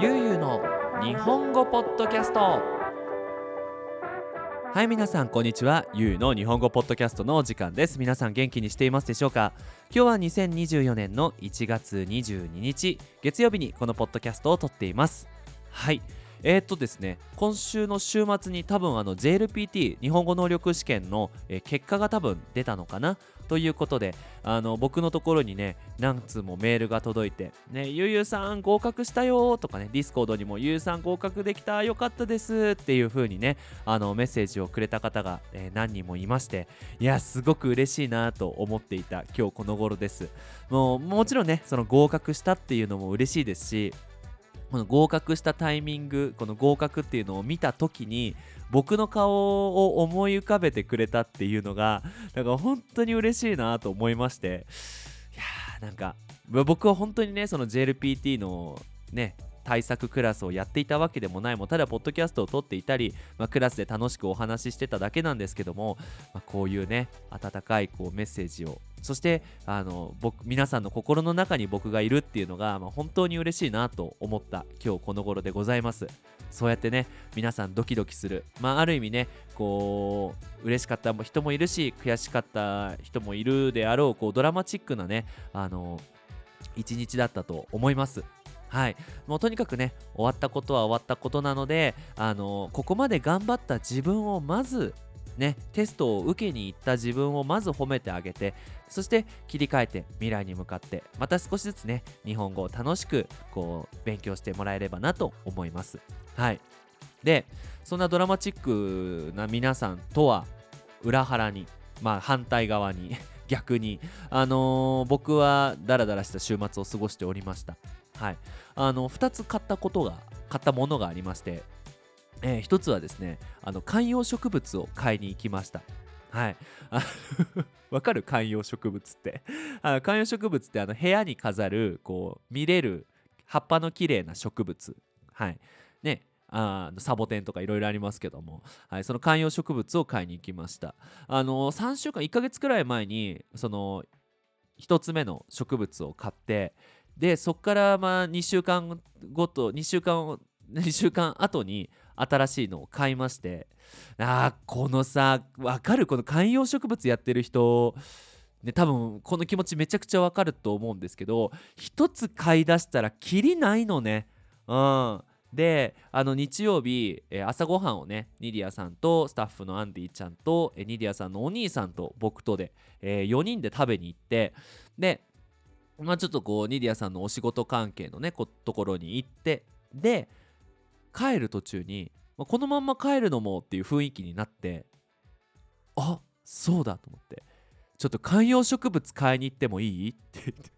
ゆうゆうの日本語ポッドキャスト。はい皆さんこんにちは。ゆうの日本語ポッドキャストのお時間です。皆さん元気にしていますでしょうか？今日は2024年の1月22日月曜日にこのポッドキャストを録っています。はい。えー、っとですね今週の週末に多分あの JLPT 日本語能力試験の、え、結果が多分出たのかな？ということであの僕のところにね何通もメールが届いて「ねゆうゆうさん合格したよ」とかね Discord にも「ゆうさん合格できたよかったです」っていう風にねあのメッセージをくれた方が、えー、何人もいましていやすごく嬉しいなと思っていた今日この頃です。もうもちろんねその合格したっていうのも嬉しいですしこの合格したタイミングこの合格っていうのを見た時に僕の顔を思い浮かべてくれたっていうのがなんか本当に嬉しいなと思いまして。いやーなんか僕は本当にねその JLPT のね対策クラスをやっていたわけでもないもただポッドキャストを撮っていたり、まあ、クラスで楽しくお話ししてただけなんですけども、まあ、こういうね温かいこうメッセージをそしてあの僕皆さんの心の中に僕がいるっていうのが、まあ、本当に嬉しいなと思った今日この頃でございます。そうやってね皆さんドキドキする。まあある意味ねこう嬉しかった人もいるし悔しかった人もいるであろうこうドラマチックなねあの一日だったと思います。はい。もうとにかくね終わったことは終わったことなのであのここまで頑張った自分をまずねテストを受けに行った自分をまず褒めてあげてそして切り替えて未来に向かってまた少しずつね日本語を楽しくこう勉強してもらえればなと思います。はい。でそんなドラマチックな皆さんとは裏腹にまあ反対側に逆に。あのー、僕はダラダラした週末を過ごしておりました。はい。あの2つ買ったことが買ったものがありましてえー、1つはですねあの観葉植物を買いに行きました。はい。わかる観葉植物って？あ観葉植物ってあの部屋に飾るこう見れる葉っぱの綺麗な植物。はい。ね。あサボテンとかいろいろありますけども、はい、その観葉植物を買いに行きました。あの3週間1ヶ月くらい前にその1つ目の植物を買ってでそこからまあ2週間ごと2週間2週間後に新しいのを買いまして。あこのさ分かる？この観葉植物やってる人ね、多分この気持ちめちゃくちゃわかると思うんですけど一つ買い出したらきりないのね。うん、であの日曜日、えー、朝ごはんをねニディアさんとスタッフのアンディちゃんと、えー、ニディアさんのお兄さんと僕とで、えー、4人で食べに行ってでまあちょっとこうニディアさんのお仕事関係のねところに行ってで帰る途中に、まあ、このまんま帰るのもっていう雰囲気になってあそうだと思ってちょっと観葉植物買いに行ってもいい？って言って。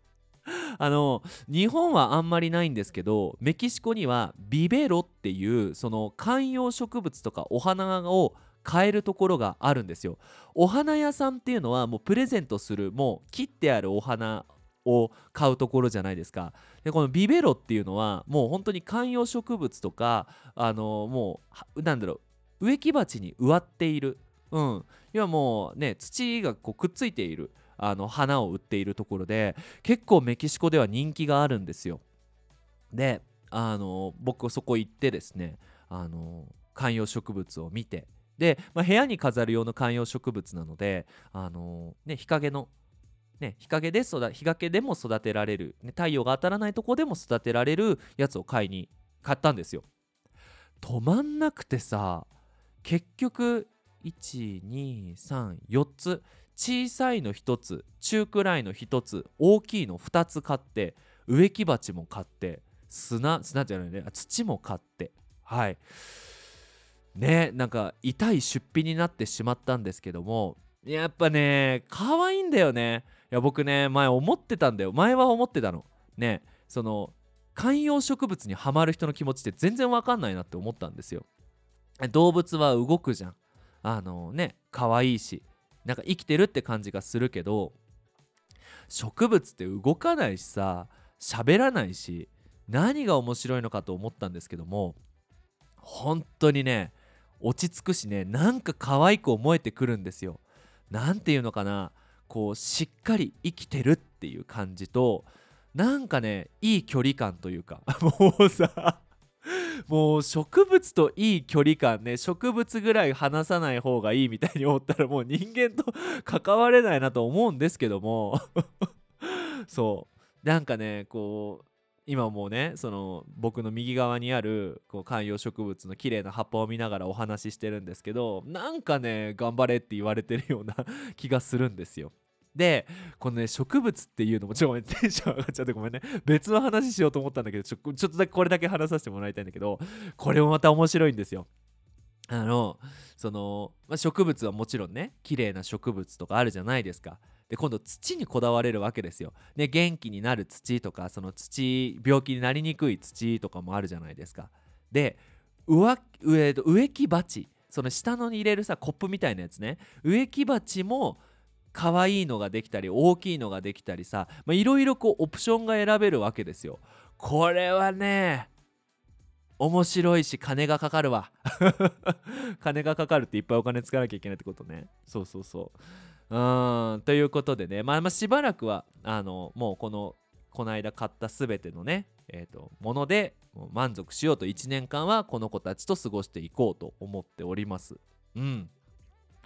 あの日本はあんまりないんですけどメキシコにはビベロっていうその観葉植物とかお花を買えるところがあるんですよ。お花屋さんっていうのはもうプレゼントするもう切ってあるお花を買うところじゃないですか。でこのビベロっていうのはもう本当に観葉植物とかあのもうなんだろう植木鉢に植わっている。うん。要はもうね土がこうくっついている。あの花を売っているところで結構メキシコでは人気があるんですよ。であの僕そこ行ってですねあの観葉植物を見てで、まあ、部屋に飾る用の観葉植物なのであの、ね、日陰のね、日陰で育日陰でも育てられる、ね、太陽が当たらないとこでも育てられるやつを買いに買ったんですよ。止まんなくてさ結局1234つ小さいの1つ中くらいの1つ大きいの2つ買って植木鉢も買って砂砂じゃないね土も買ってはい。ねなんか痛い出費になってしまったんですけどもやっぱね可愛いんだよね。いや僕ね前思ってたんだよ。前は思ってたの。ねその観葉植物にはまる人の気持ちって全然わかんないなって思ったんですよ。動物は動くじゃん。あのね可愛いし。なんか生きてるって感じがするけど植物って動かないしさ喋らないし何が面白いのかと思ったんですけども本当にね落ち着くしねなんか可愛く思えてくるんですよ。なんていうのかなこうしっかり生きてるっていう感じとなんかねいい距離感というか もうさもう植物といい距離感ね植物ぐらい離さない方がいいみたいに思ったらもう人間と関われないなと思うんですけども そうなんかねこう今もうねその僕の右側にあるこう観葉植物の綺麗な葉っぱを見ながらお話ししてるんですけどなんかね頑張れって言われてるような 気がするんですよ。でこのね植物っていうのもちょっとごめんテンション上がっちゃってごめんね別の話しようと思ったんだけどちょちょっとだけこれだけ話させてもらいたいんだけどこれもまた面白いんですよ。あのその、まあ、植物はもちろんね綺麗な植物とかあるじゃないですか。で今度土にこだわれるわけですよ。ね元気になる土とかその土病気になりにくい土とかもあるじゃないですか。で植植木鉢その下のに入れるさコップみたいなやつね植木鉢も可愛いのができたり大きいのができたりさいろいろこうオプションが選べるわけですよ。これはね面白いし金がかかるわ。金がかかるっていっぱいお金使わなきゃいけないってことね。そうそうそう。うんということでね、まあ、まあしばらくはあのもうこのこの間買った全てのね、えーと、もので満足しようと1年間はこの子たちと過ごしていこうと思っております。うん。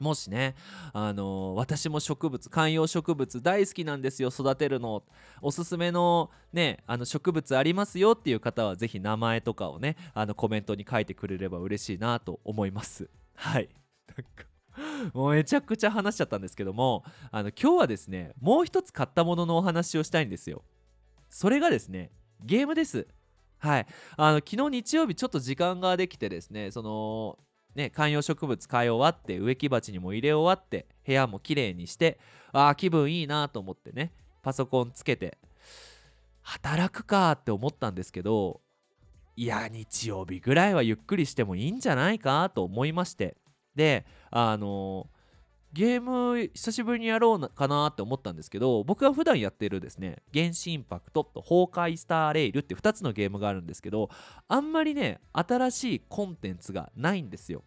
もしね、あのー、私も植物観葉植物大好きなんですよ育てるの。おすすめのねあの植物ありますよっていう方は是非名前とかをねあのコメントに書いてくれれば嬉しいなと思います。はい。もうめちゃくちゃ話しちゃったんですけどもあの今日はですねもう一つ買ったもののお話をしたいんですよ。それがですねゲームです。はい。あの昨日日曜日ちょっと時間ができてですねそのね観葉植物買い終わって植木鉢にも入れ終わって部屋も綺麗にしてああ気分いいなと思ってねパソコンつけて働くかって思ったんですけどいや日曜日ぐらいはゆっくりしてもいいんじゃないかと思いまして。であのゲーム久しぶりにやろうかなって思ったんですけど僕が普段やってるですね「原神インパクト」と「崩壊スターレイル」って2つのゲームがあるんですけどあんまりね新しいコンテンツがないんですよ。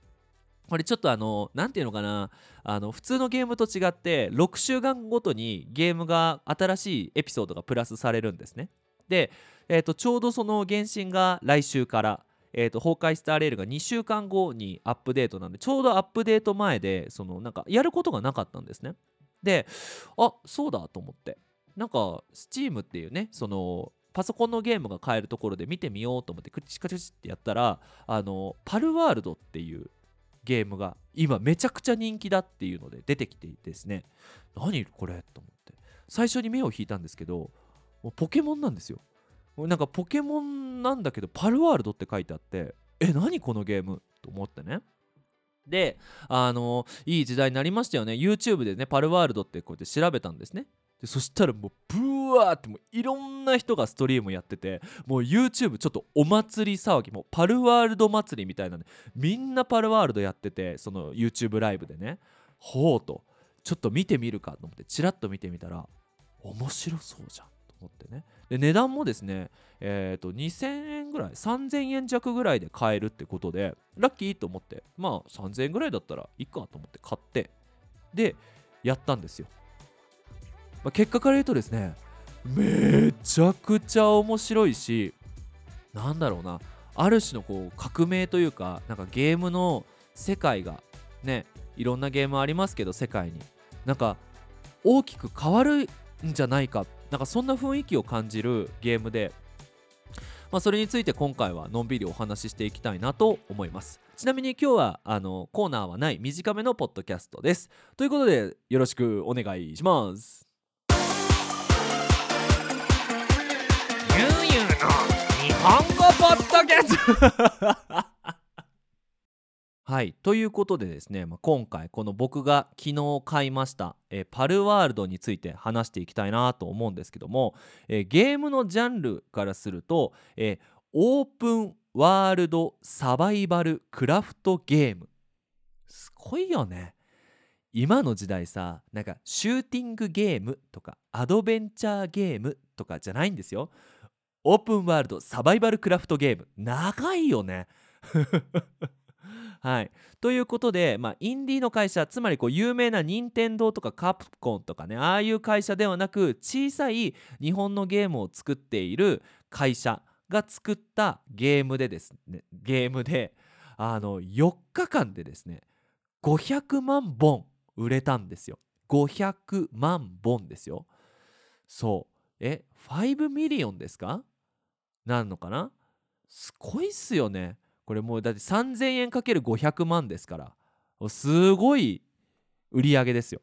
これちょっとあの何ていうのかなあの普通のゲームと違って6週間ごとにゲームが新しいエピソードがプラスされるんですね。で、えー、とちょうどその原神が来週からえーと、崩壊スターレールが2週間後にアップデートなんでちょうどアップデート前でそのなんかやることがなかったんですね。であそうだと思って。なんか Steam っていうねそのパソコンのゲームが買えるところで見てみようと思ってクチカチチってやったらあのパルワールドっていうゲームが今めちゃくちゃ人気だっていうので出てきてですね。何これと思って。最初に目を引いたんですけどポケモンなんですよ。なんかポケモンなんだけどパルワールドって書いてあってえ何このゲーム？と思ってね。であのいい時代になりましたよね。YouTube でねパルワールドってこうやって調べたんですね。でそしたらもうブワーってもういろんな人がストリームやっててもう YouTube ちょっとお祭り騒ぎもうパルワールド祭りみたいなねみんなパルワールドやっててその YouTube ライブでね。ほうと。ちょっと見てみるかと思ってチラッと見てみたら面白そうじゃん。思ってね。で値段もですねえー、と2000円ぐらい3000円弱ぐらいで買えるってことでラッキーと思ってまあ3000円ぐらいだったらいいかと思って買ってでやったんですよ、まあ、結果から言うとですねめちゃくちゃ面白いしなんだろうなある種のこう革命というかなんかゲームの世界がねいろんなゲームありますけど世界に。なんか大きく変わるんじゃないかっなんかそんな雰囲気を感じるゲームでまあ、それについて今回はのんびりお話ししていきたいなと思います。ちなみに今日はあのコーナーはない短めのポッドキャストです。ということでよろしくお願いします。ゆうゆうの日本語ポッドキャスト。はい。ということでですね、まあ、今回この僕が昨日買いました、えー、パルワールドについて話していきたいなと思うんですけども、えー、ゲームのジャンルからすると、えー、オープンワールドサバイバルクラフトゲーム。すごいよね。今の時代さなんかシューティングゲームとかアドベンチャーゲームとかじゃないんですよ。オープンワールドサバイバルクラフトゲーム。長いよね。はい、ということで、まあ、インディーの会社つまりこう有名な任天堂とかカプコンとかねああいう会社ではなく小さい日本のゲームを作っている会社が作ったゲームでですねゲームであの4日間でですね500万本売れたんですよ。500万本ですよ。そう。え5ミリオンですか？なんのかな？すごいっすよね。これもうだって3000円かける500万ですからすごい売り上げですよ。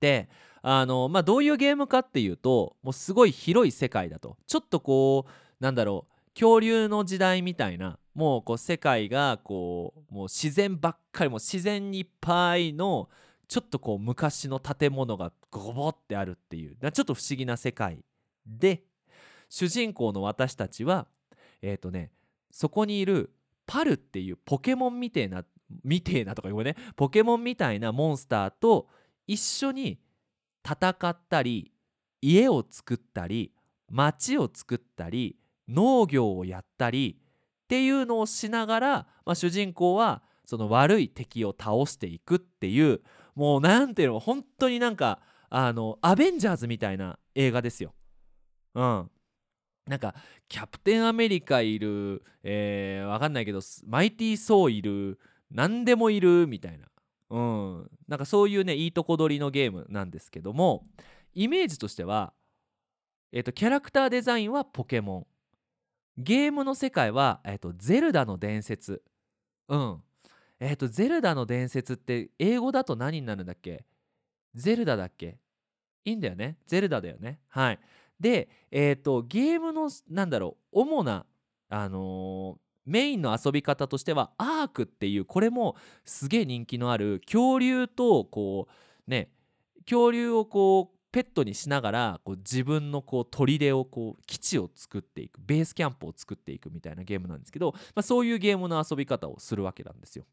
であのまあどういうゲームかっていうともうすごい広い世界だと。ちょっとこうなんだろう恐竜の時代みたいなもうこう世界がこうもう自然ばっかりもう自然にいっぱいのちょっとこう昔の建物がゴボってあるっていうちょっと不思議な世界で主人公の私たちはえっ、ー、とねそこにいるパルっていうポケモンみてえなみてえなとか言うねポケモンみたいなモンスターと一緒に戦ったり家を作ったり町を作ったり農業をやったりっていうのをしながら、まあ、主人公はその悪い敵を倒していくっていうもうなんていうの本当になんかあのアベンジャーズみたいな映画ですよ。うん。なんかキャプテンアメリカいる、えー、わかんないけどマイティー・ソーいる何でもいるみたいな、うん、なんかそういうねいいとこ取りのゲームなんですけどもイメージとしては、えーと、キャラクターデザインはポケモン。ゲームの世界は、えーと、ゼルダの伝説。うん。えっ、ー、とゼルダの伝説って英語だと何になるんだっけ？ゼルダだっけ？いいんだよね。ゼルダだよね。はい。でえっ、ー、とゲームのなんだろう主なあのー、メインの遊び方としてはアークっていうこれもすげえ人気のある恐竜とこうね恐竜をこうペットにしながらこう自分のこう砦をこう基地を作っていくベースキャンプを作っていくみたいなゲームなんですけど、まあ、そういうゲームの遊び方をするわけなんですよ。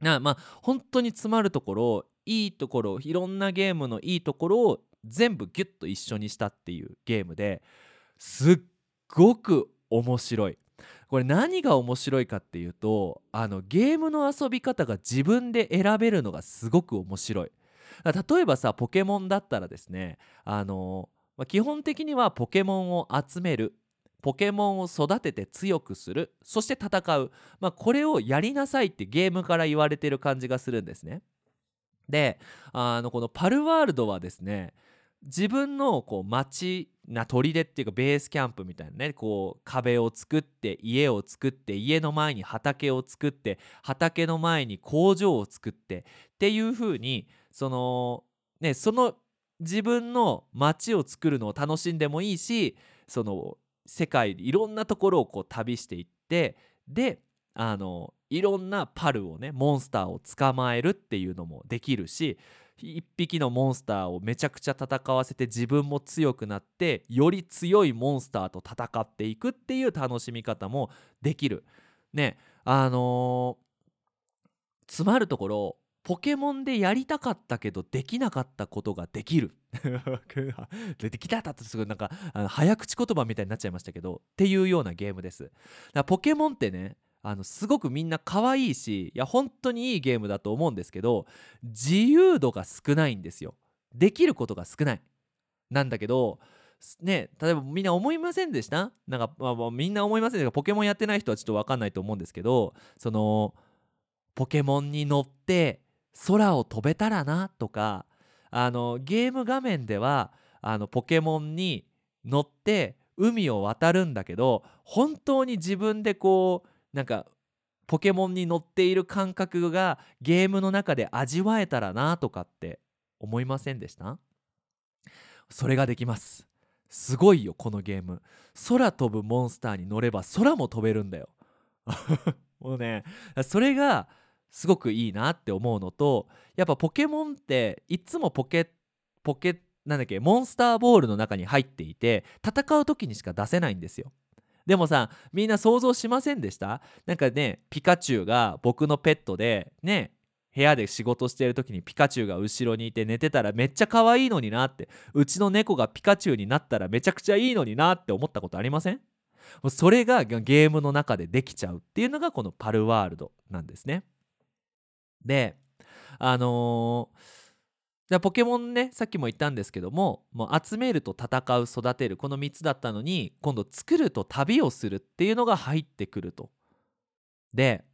なまあ本当に詰まるところいいところいろんなゲームのいいところを全部ギュッと一緒にしたっていうゲームですっごく面白い。これ何が面白いかっていうとあのゲームの遊び方が自分で選べるのがすごく面白い。例えばさポケモンだったらですねあの、まあ、基本的にはポケモンを集めるポケモンを育てて強くするそして戦う、まあ、これをやりなさいってゲームから言われてる感じがするんですね。であのこのパルワールドはですね自分のこう町な砦っていうかベースキャンプみたいなねこう壁を作って家を作って家の前に畑を作って畑の前に工場を作ってっていう風にそのねその自分の街を作るのを楽しんでもいいしその世界いろんなところをこう旅していってであのいろんなパルをねモンスターを捕まえるっていうのもできるし一匹のモンスターをめちゃくちゃ戦わせて自分も強くなってより強いモンスターと戦っていくっていう楽しみ方もできる。ねあのー、詰まるところポケモンでやりたかったけどできなかったことができる できなかったってすごいなんかあの早口言葉みたいになっちゃいましたけどっていうようなゲームですだからポケモンってねあのすごくみんな可愛いしいや本当にいいゲームだと思うんですけど自由度が少ないんですよ。できることが少ない。なんだけどね例えばみんな思いませんでした？なんか、まあ、みんな思いませんでしたポケモンやってない人はちょっと分かんないと思うんですけどそのポケモンに乗って空を飛べたらなとかあのゲーム画面ではあのポケモンに乗って海を渡るんだけど本当に自分でこうなんかポケモンに乗っている感覚がゲームの中で味わえたらなとかって思いませんでした？それができます。すごいよこのゲーム。空飛ぶモンスターに乗れば空も飛べるんだよ。もうねそれがすごくいいなって思うのとやっぱポケモンっていつもポケポケなんだっけモンスターボールの中に入っていて戦う時にしか出せないんですよ。でもさみんな想像しませんでした？なんかねピカチュウが僕のペットでね部屋で仕事してる時にピカチュウが後ろにいて寝てたらめっちゃ可愛いのになってうちの猫がピカチュウになったらめちゃくちゃいいのになって思ったことありません？それがゲームの中でできちゃうっていうのがこのパルワールドなんですね。であのー、でポケモンねさっきも言ったんですけどももう集めると戦う育てるこの3つだったのに今度作ると旅をするっていうのが入ってくると。で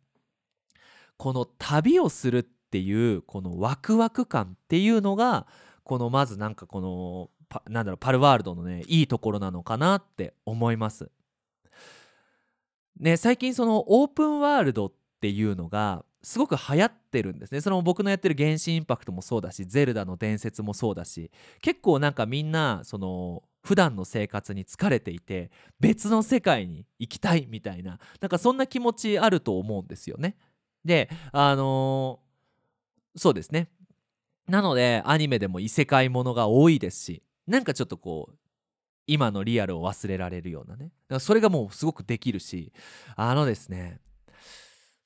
この旅をするっていうこのワクワク感っていうのがこのまずなんかこのパなんだろうパルワールドのねいいところなのかなって思います。ね最近そのオープンワールドっていうのがすごく流行ってるんですね。その僕のやってる「原神インパクト」もそうだし「ゼルダの伝説」もそうだし結構なんかみんなその普段の生活に疲れていて別の世界に行きたいみたいななんかそんな気持ちあると思うんですよね。であのー、そうですね。なのでアニメでも異世界ものが多いですしなんかちょっとこう今のリアルを忘れられるようなね。だからそれがもうすごくできるしあのですね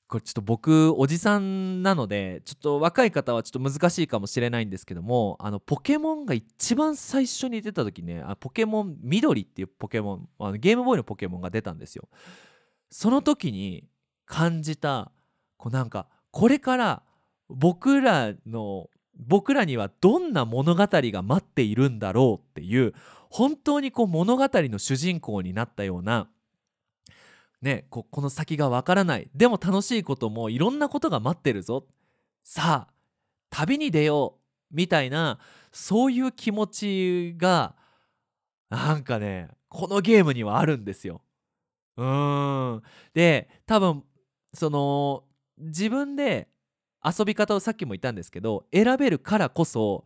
これちょっと僕おじさんなのでちょっと若い方はちょっと難しいかもしれないんですけどもあのポケモンが一番最初に出た時ねあポケモン緑っていうポケモンあのゲームボーイのポケモンが出たんですよ。その時に感じたこうなんかこれから僕らの僕らにはどんな物語が待っているんだろうっていう本当にこう物語の主人公になったようなねここの先がわからない。でも楽しいこともいろんなことが待ってるぞ。さあ旅に出よう。みたいなそういう気持ちがなんかねこのゲームにはあるんですよ。うーん。で多分その自分で遊び方をさっきも言ったんですけど選べるからこそ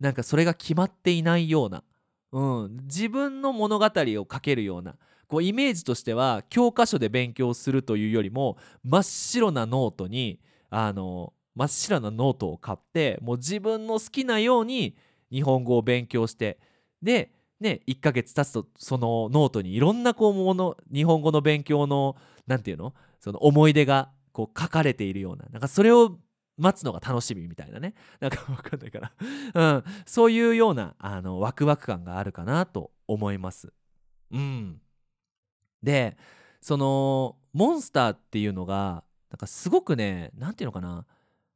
なんかそれが決まっていないような、うん、自分の物語を書けるようなこうイメージとしては教科書で勉強するというよりも真っ白なノートにあの真っ白なノートを買ってもう自分の好きなように日本語を勉強してでね1ヶ月経つとそのノートにいろんなこうもの日本語の勉強の何て言うの？その思い出がこう書かれているようななんかそれを待つのが楽しみみたいなね。なんか分かんないから、うん、そういうようなあのワクワク感があるかなと思います。うん。でそのモンスターっていうのがなんかすごくね何て言うのかな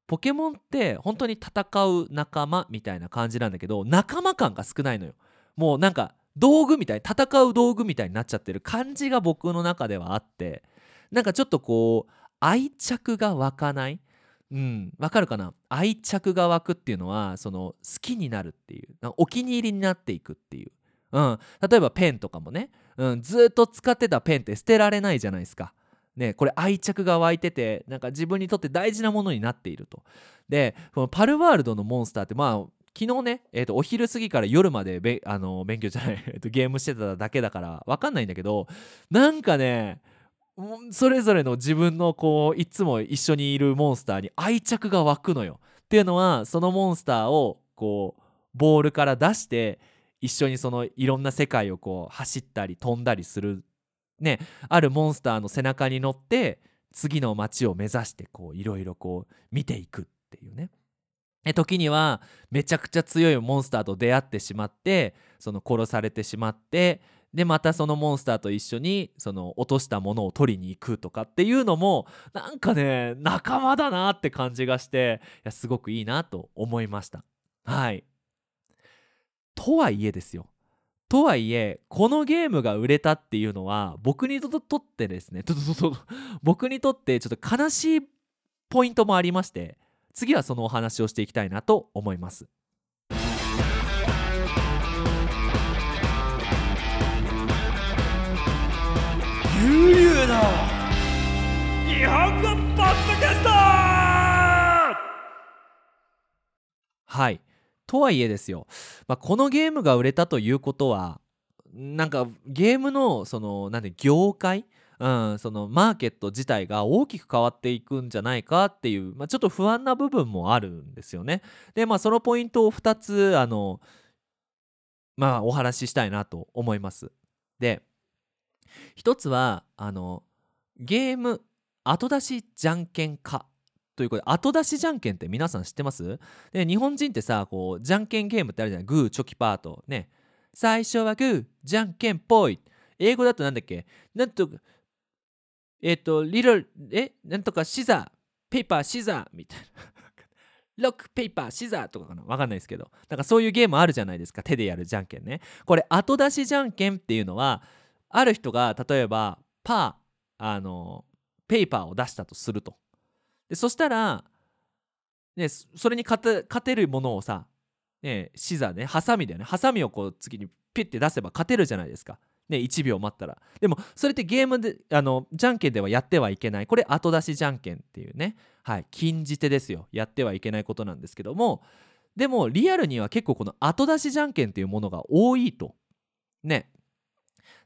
ポケモンって本当に戦う仲間みたいな感じなんだけど仲間感が少ないのよ。もうなんか道具みたい戦う道具みたいになっちゃってる感じが僕の中ではあってなんかちょっとこう愛着が湧かない？うんわかるかな？愛着が湧くっていうのはその好きになるっていうお気に入りになっていくっていう。うん、例えばペンとかもね、うん、ずっと使ってたペンって捨てられないじゃないですか。ね、これ愛着が湧いててなんか自分にとって大事なものになっていると。でこのパルワールドのモンスターってまあ昨日ね、えー、とお昼過ぎから夜までべあの勉強じゃない、ゲームしてただけだから分かんないんだけどなんかねそれぞれの自分のこういつも一緒にいるモンスターに愛着が湧くのよ。っていうのはそのモンスターをこうボールから出して一緒にそのいろんな世界をこう走ったり飛んだりするねあるモンスターの背中に乗って次の街を目指してこういろいろこう見ていくっていうね。時にはめちゃくちゃ強いモンスターと出会ってしまってその殺されてしまってでまたそのモンスターと一緒にその落としたものを取りに行くとかっていうのもなんかね仲間だなって感じがしていやすごくいいなと思いました。はい。とはいえですよ。とはいえこのゲームが売れたっていうのは僕にとってですね 僕にとってちょっと悲しいポイントもありまして次はそのお話をしていきたいなと思います。ゆうゆうの日本語ポッドキャスト！はいとはいえですよ、まあ、このゲームが売れたということはなんかゲームのそのなんで業界？うん、そのマーケット自体が大きく変わっていくんじゃないかっていう、まあ、ちょっと不安な部分もあるんですよね。でまあそのポイントを2つあのまあお話ししたいなと思います。で1つはあのゲーム後出しじゃんけん化ということで後出しじゃんけんって皆さん知ってます？で日本人ってさこうじゃんけんゲームってあるじゃないグーチョキパーとね。最初はグーじゃんけんぽい。英語だとなんだっけ？なんとえっ、ー、とリルえ？なんとかシザー。ペーパーシザーみたいな。ロックペーパーシザーとかかな？わかんないですけど。なんかそういうゲームあるじゃないですか。手でやるじゃんけんね。これ後出しじゃんけんっていうのはある人が例えばパーあのペーパーを出したとすると。でそしたら、ね、それに勝て勝てるものをさ、ね、シザーねハサミだよね。ハサミをこう次にピッて出せば勝てるじゃないですか。ね、1秒待ったら。でもそれってゲームであのじゃんけんではやってはいけない。これ後出しじゃんけんっていうね。はい禁じ手ですよ。やってはいけないことなんですけども。でもリアルには結構この後出しじゃんけんっていうものが多いと。ね。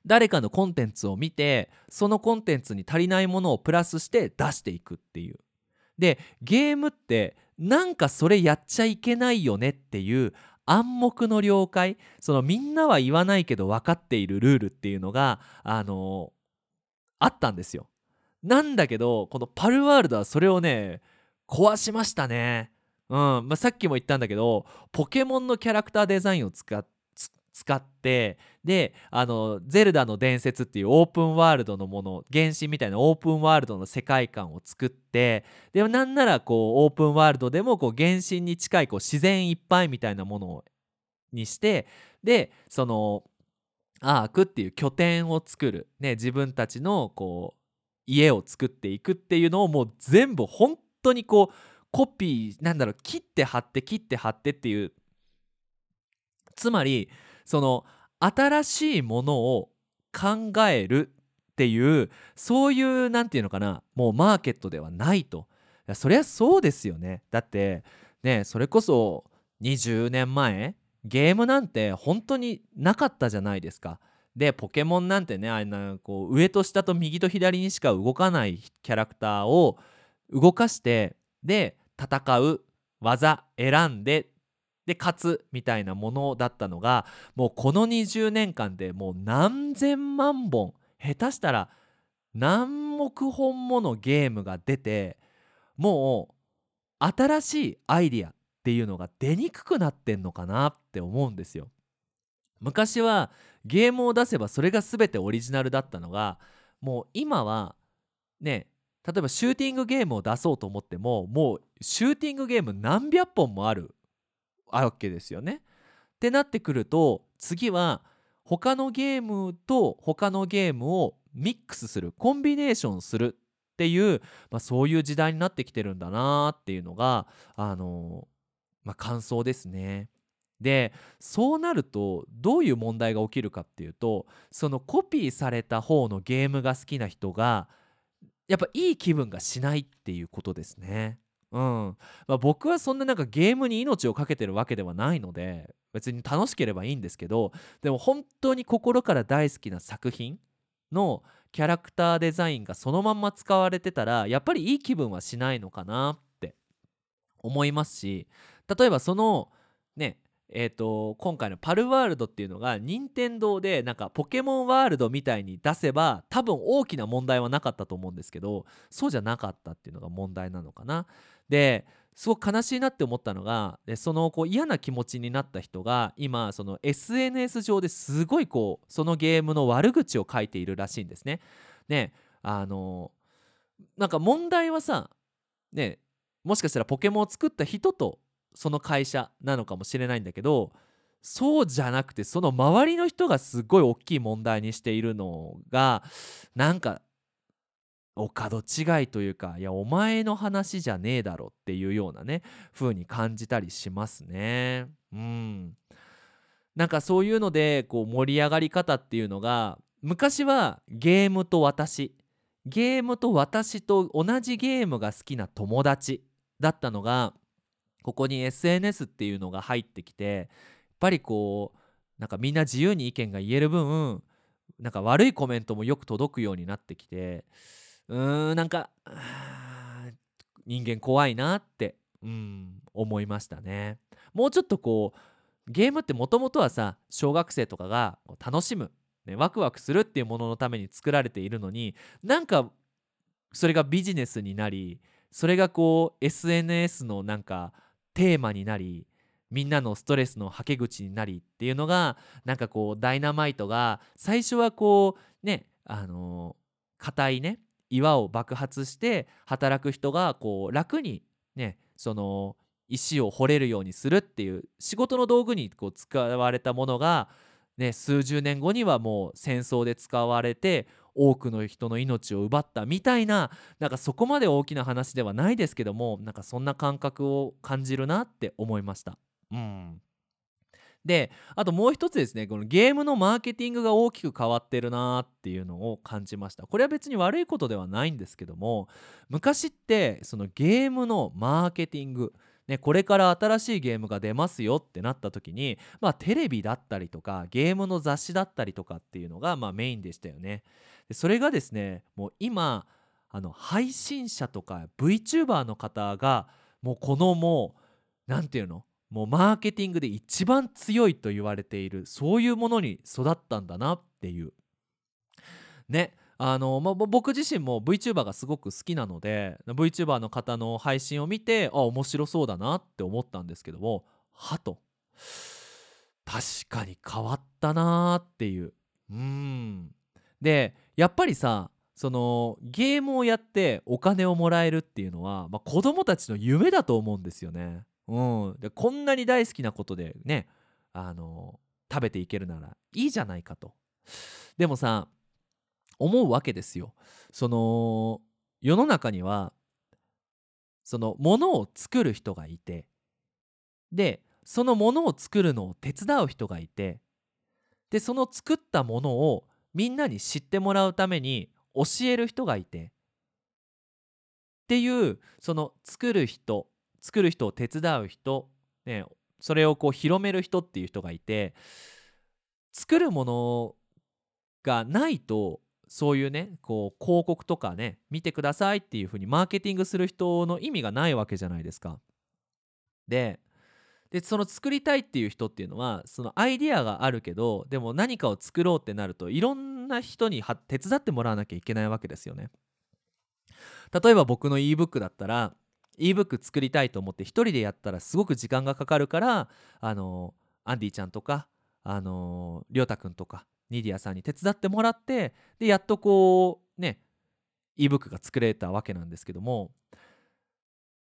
誰かのコンテンツを見てそのコンテンツに足りないものをプラスして出していくっていう。でゲームってなんかそれやっちゃいけないよねっていう暗黙の了解。そのみんなは言わないけど分かっているルールっていうのがあのあったんですよ。なんだけどこのパルワールドはそれをね壊しましたね。うん。まあ、さっきも言ったんだけどポケモンのキャラクターデザインを使っ使ってであの「ゼルダの伝説」っていうオープンワールドのもの原神みたいなオープンワールドの世界観を作ってでなんならこうオープンワールドでもこう原神に近いこう自然いっぱいみたいなものにしてでそのアークっていう拠点を作る、ね、自分たちのこう家を作っていくっていうのをもう全部本当にこうコピーなんだろう切って貼って切って貼ってっていうつまりその新しいものを考えるっていうそういう何て言うのかなもうマーケットではないと。そりゃそうですよね。だってねそれこそ20年前ゲームなんて本当になかったじゃないですか。でポケモンなんてねあんなこう上と下と右と左にしか動かないキャラクターを動かしてで戦う技選んでで勝つみたいなものだったのがもうこの20年間でもう何千万本下手したら何億本ものゲームが出てもう新しいアイディアっていうのが出にくくなってんのかなって思うんですよ。昔はゲームを出せばそれが全てオリジナルだったのがもう今はね例えばシューティングゲームを出そうと思ってももうシューティングゲーム何百本もあるあるわけですよね。ってなってくると次は他のゲームと他のゲームをミックスするコンビネーションするっていう、まあ、そういう時代になってきてるんだなっていうのがあのまあ、感想ですね。でそうなるとどういう問題が起きるかっていうとそのコピーされた方のゲームが好きな人がやっぱいい気分がしないっていうことですね。うんまあ、僕はそんななんかゲームに命を懸けてるわけではないので別に楽しければいいんですけどでも本当に心から大好きな作品のキャラクターデザインがそのまんま使われてたらやっぱりいい気分はしないのかなって思いますし例えばそのねえーと、今回のパルワールドっていうのが任天堂でなんかポケモンワールドみたいに出せば多分大きな問題はなかったと思うんですけどそうじゃなかったっていうのが問題なのかな。ですごく悲しいなって思ったのがそのこう嫌な気持ちになった人が今その SNS 上ですごいこうそのゲームの悪口を書いているらしいんですね。ねあのなんか問題はさねもしかしたらポケモンを作った人とその会社なのかもしれないんだけどそうじゃなくてその周りの人がすごい大きい問題にしているのがなんかお門違いというかいやお前の話じゃねえだろっていうようなね風に感じたりしますね。うんなんかそういうのでこう盛り上がり方っていうのが昔はゲームと私ゲームと私と同じゲームが好きな友達だったのがここに SNS っていうのが入ってきてやっぱりこうなんかみんな自由に意見が言える分なんか悪いコメントもよく届くようになってきてうーんなんか人間怖いなってうん思いましたね。もうちょっとこうゲームってもともとはさ小学生とかが楽しむ、ね、ワクワクするっていうもののために作られているのになんかそれがビジネスになりそれがこう SNS のなんかテーマになりみんなのストレスのはけ口になりっていうのがなんかこうダイナマイトが最初はこうねあの硬いね岩を爆発して働く人がこう楽にねその石を掘れるようにするっていう仕事の道具にこう使われたものが、ね、数十年後にはもう戦争で使われて多くの人の命を奪ったみたいななんかそこまで大きな話ではないですけどもなんかそんな感覚を感じるなって思いました。うんであともう一つですねこのゲームのマーケティングが大きく変わってるなっていうのを感じましたこれは別に悪いことではないんですけども昔ってそのゲームのマーケティングね、これから新しいゲームが出ますよってなった時に、まあ、テレビだったりとかゲームの雑誌だったりとかっていうのが、まあ、メインでしたよね。でそれがですねもう今あの配信者とか VTuber の方がもうこのもう何て言うのもうマーケティングで一番強いと言われているそういうものに育ったんだなっていう。ねあの、まあ、僕自身も VTuber がすごく好きなので VTuber の方の配信を見てあ面白そうだなって思ったんですけどもはと。確かに変わったなーっていう。うん。でやっぱりさそのゲームをやってお金をもらえるっていうのは、まあ、子供たちの夢だと思うんですよね。うん、でこんなに大好きなことでねあの食べていけるならいいじゃないかと。でもさ思うわけですよ。その世の中にはそのものを作る人がいてでそのものを作るのを手伝う人がいてでその作ったものをみんなに知ってもらうために教える人がいてっていうその作る人作る人を手伝う人、ね、それをこう広める人っていう人がいて作るものがないとそういうねこう広告とかね見てくださいっていう風にマーケティングする人の意味がないわけじゃないですか。ででその作りたいっていう人っていうのはそのアイディアがあるけどでも何かを作ろうってなるといろんな人に手伝ってもらわなきゃいけないわけですよね。例えば僕の ebook だったら ebook 作りたいと思って一人でやったらすごく時間がかかるからあのアンディちゃんとかあのりょうたくんとかニディアさんに手伝ってもらってでやっとこうね ebook が作れたわけなんですけども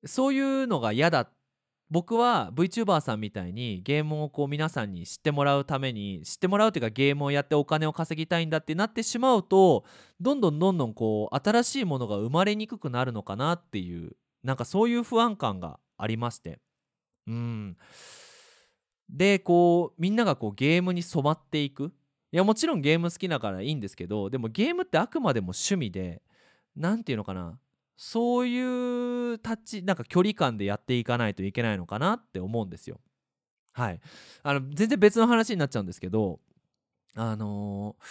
そういうのが嫌だ。僕は VTuber さんみたいにゲームをこう皆さんに知ってもらうために知ってもらうというかゲームをやってお金を稼ぎたいんだってなってしまうとどんどんどんどんこう新しいものが生まれにくくなるのかなっていうなんかそういう不安感がありまして。うん。でこうみんながこうゲームに染まっていく。いやもちろんゲーム好きだからいいんですけどでもゲームってあくまでも趣味で何て言うのかな。そういう立ちなんか距離感でやっていかないといけないのかなって思うんですよ。はい。あの全然別の話になっちゃうんですけどあのー、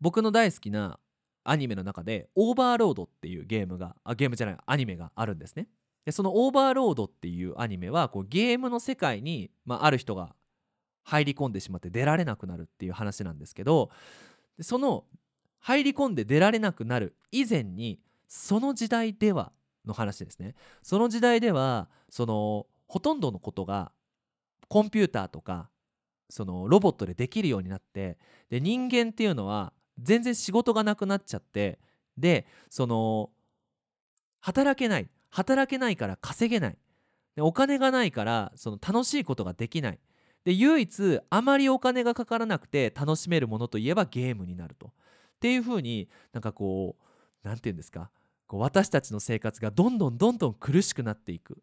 僕の大好きなアニメの中で「オーバーロード」っていうゲームがあゲームじゃないアニメがあるんですね。でその「オーバーロード」っていうアニメはこうゲームの世界に、まあ、ある人が入り込んでしまって出られなくなるっていう話なんですけどその入り込んで出られなくなる以前にその時代ではの話ですねその時代ではそのほとんどのことがコンピューターとかそのロボットでできるようになってで人間っていうのは全然仕事がなくなっちゃってでその働けない働けないから稼げない。でお金がないからその楽しいことができない。で唯一あまりお金がかからなくて楽しめるものといえばゲームになると。っていうふうになんかこう何て言うんですか？こう私たちの生活がどんどんどんどん苦しくなっていく。っ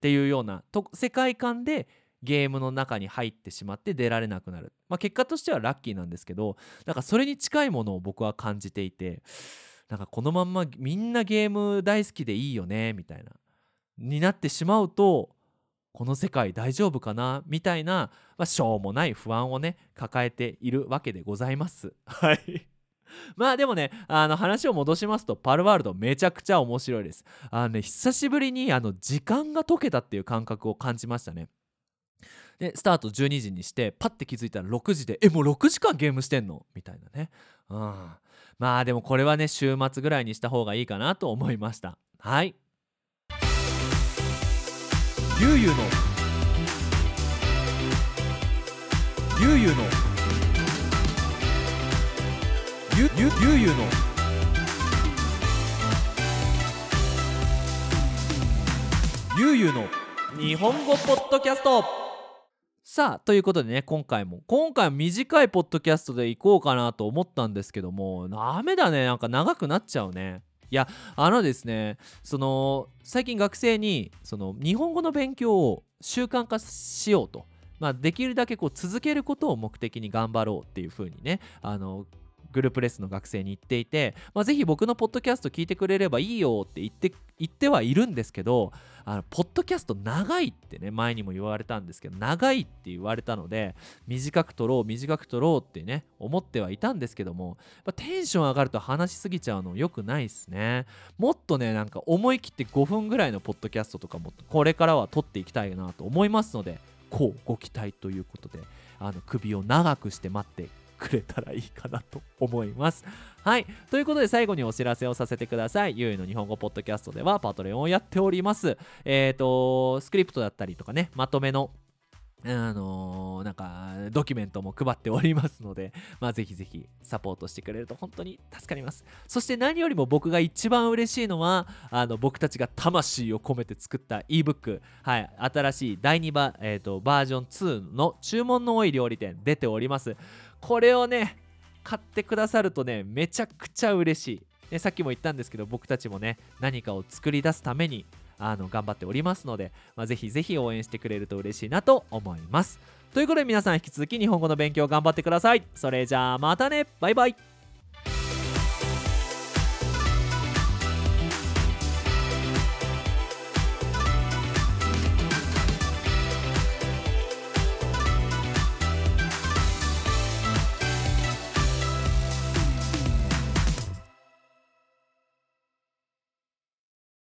ていうようなと世界観でゲームの中に入ってしまって出られなくなる、まあ、結果としてはラッキーなんですけどなんかそれに近いものを僕は感じていてなんかこのまんまみんなゲーム大好きでいいよねみたいなになってしまうとこの世界大丈夫かなみたいな、まあ、しょうもない不安をね抱えているわけでございます。はいまあでもねあの話を戻しますとパルワールドめちゃくちゃ面白いです。あのね久しぶりにあの時間が解けたっていう感覚を感じましたね。でスタート12時にしてパッて気づいたら6時でえもう6時間ゲームしてんの？みたいなね。うん、まあでもこれはね週末ぐらいにした方がいいかなと思いました。はい。ゆうゆうの。ゆうゆうの。ゆゆゆうゆうの。ゆうゆうの。日本語ポッドキャストさあということでね今回も今回短いポッドキャストでいこうかなと思ったんですけどもダメだねなんか長くなっちゃうね。いやあのですねその最近学生にその日本語の勉強を習慣化しようと、まあ、できるだけこう続けることを目的に頑張ろうっていう風にねあのグループレッスンの学生に言っていて、まあ、ぜひ僕のポッドキャスト聞いてくれればいいよって言って言ってはいるんですけどあのポッドキャスト長いってね前にも言われたんですけど長いって言われたので短く撮ろう短く撮ろうってね思ってはいたんですけどもテンション上がると話しすぎちゃうの良くないですね。もっとねなんか思い切って5分ぐらいのポッドキャストとかもこれからは撮っていきたいなと思いますのでこうご期待ということであの首を長くして待ってくれたらいいかなと思います。はい。ということで最後にお知らせをさせてください。ゆいの日本語ポッドキャストではパトレオンをやっております。えっ、ー、と、スクリプトだったりとかね、まとめのあのー、なんかドキュメントも配っておりますので、まあ、ぜひぜひサポートしてくれると本当に助かります。そして何よりも僕が一番嬉しいのは、あの僕たちが魂を込めて作った ebook、はい、新しい第2バ,、えーと、バージョン2の注文の多い料理店出ております。これをね、買ってくださるとね、めちゃくちゃ嬉しい。さっきも言ったんですけど、僕たちもね、何かを作り出すために、あの頑張っておりますので、まあ、ぜひぜひ応援してくれると嬉しいなと思います。ということで皆さん引き続き日本語の勉強頑張ってください。それじゃあまたねバイバイ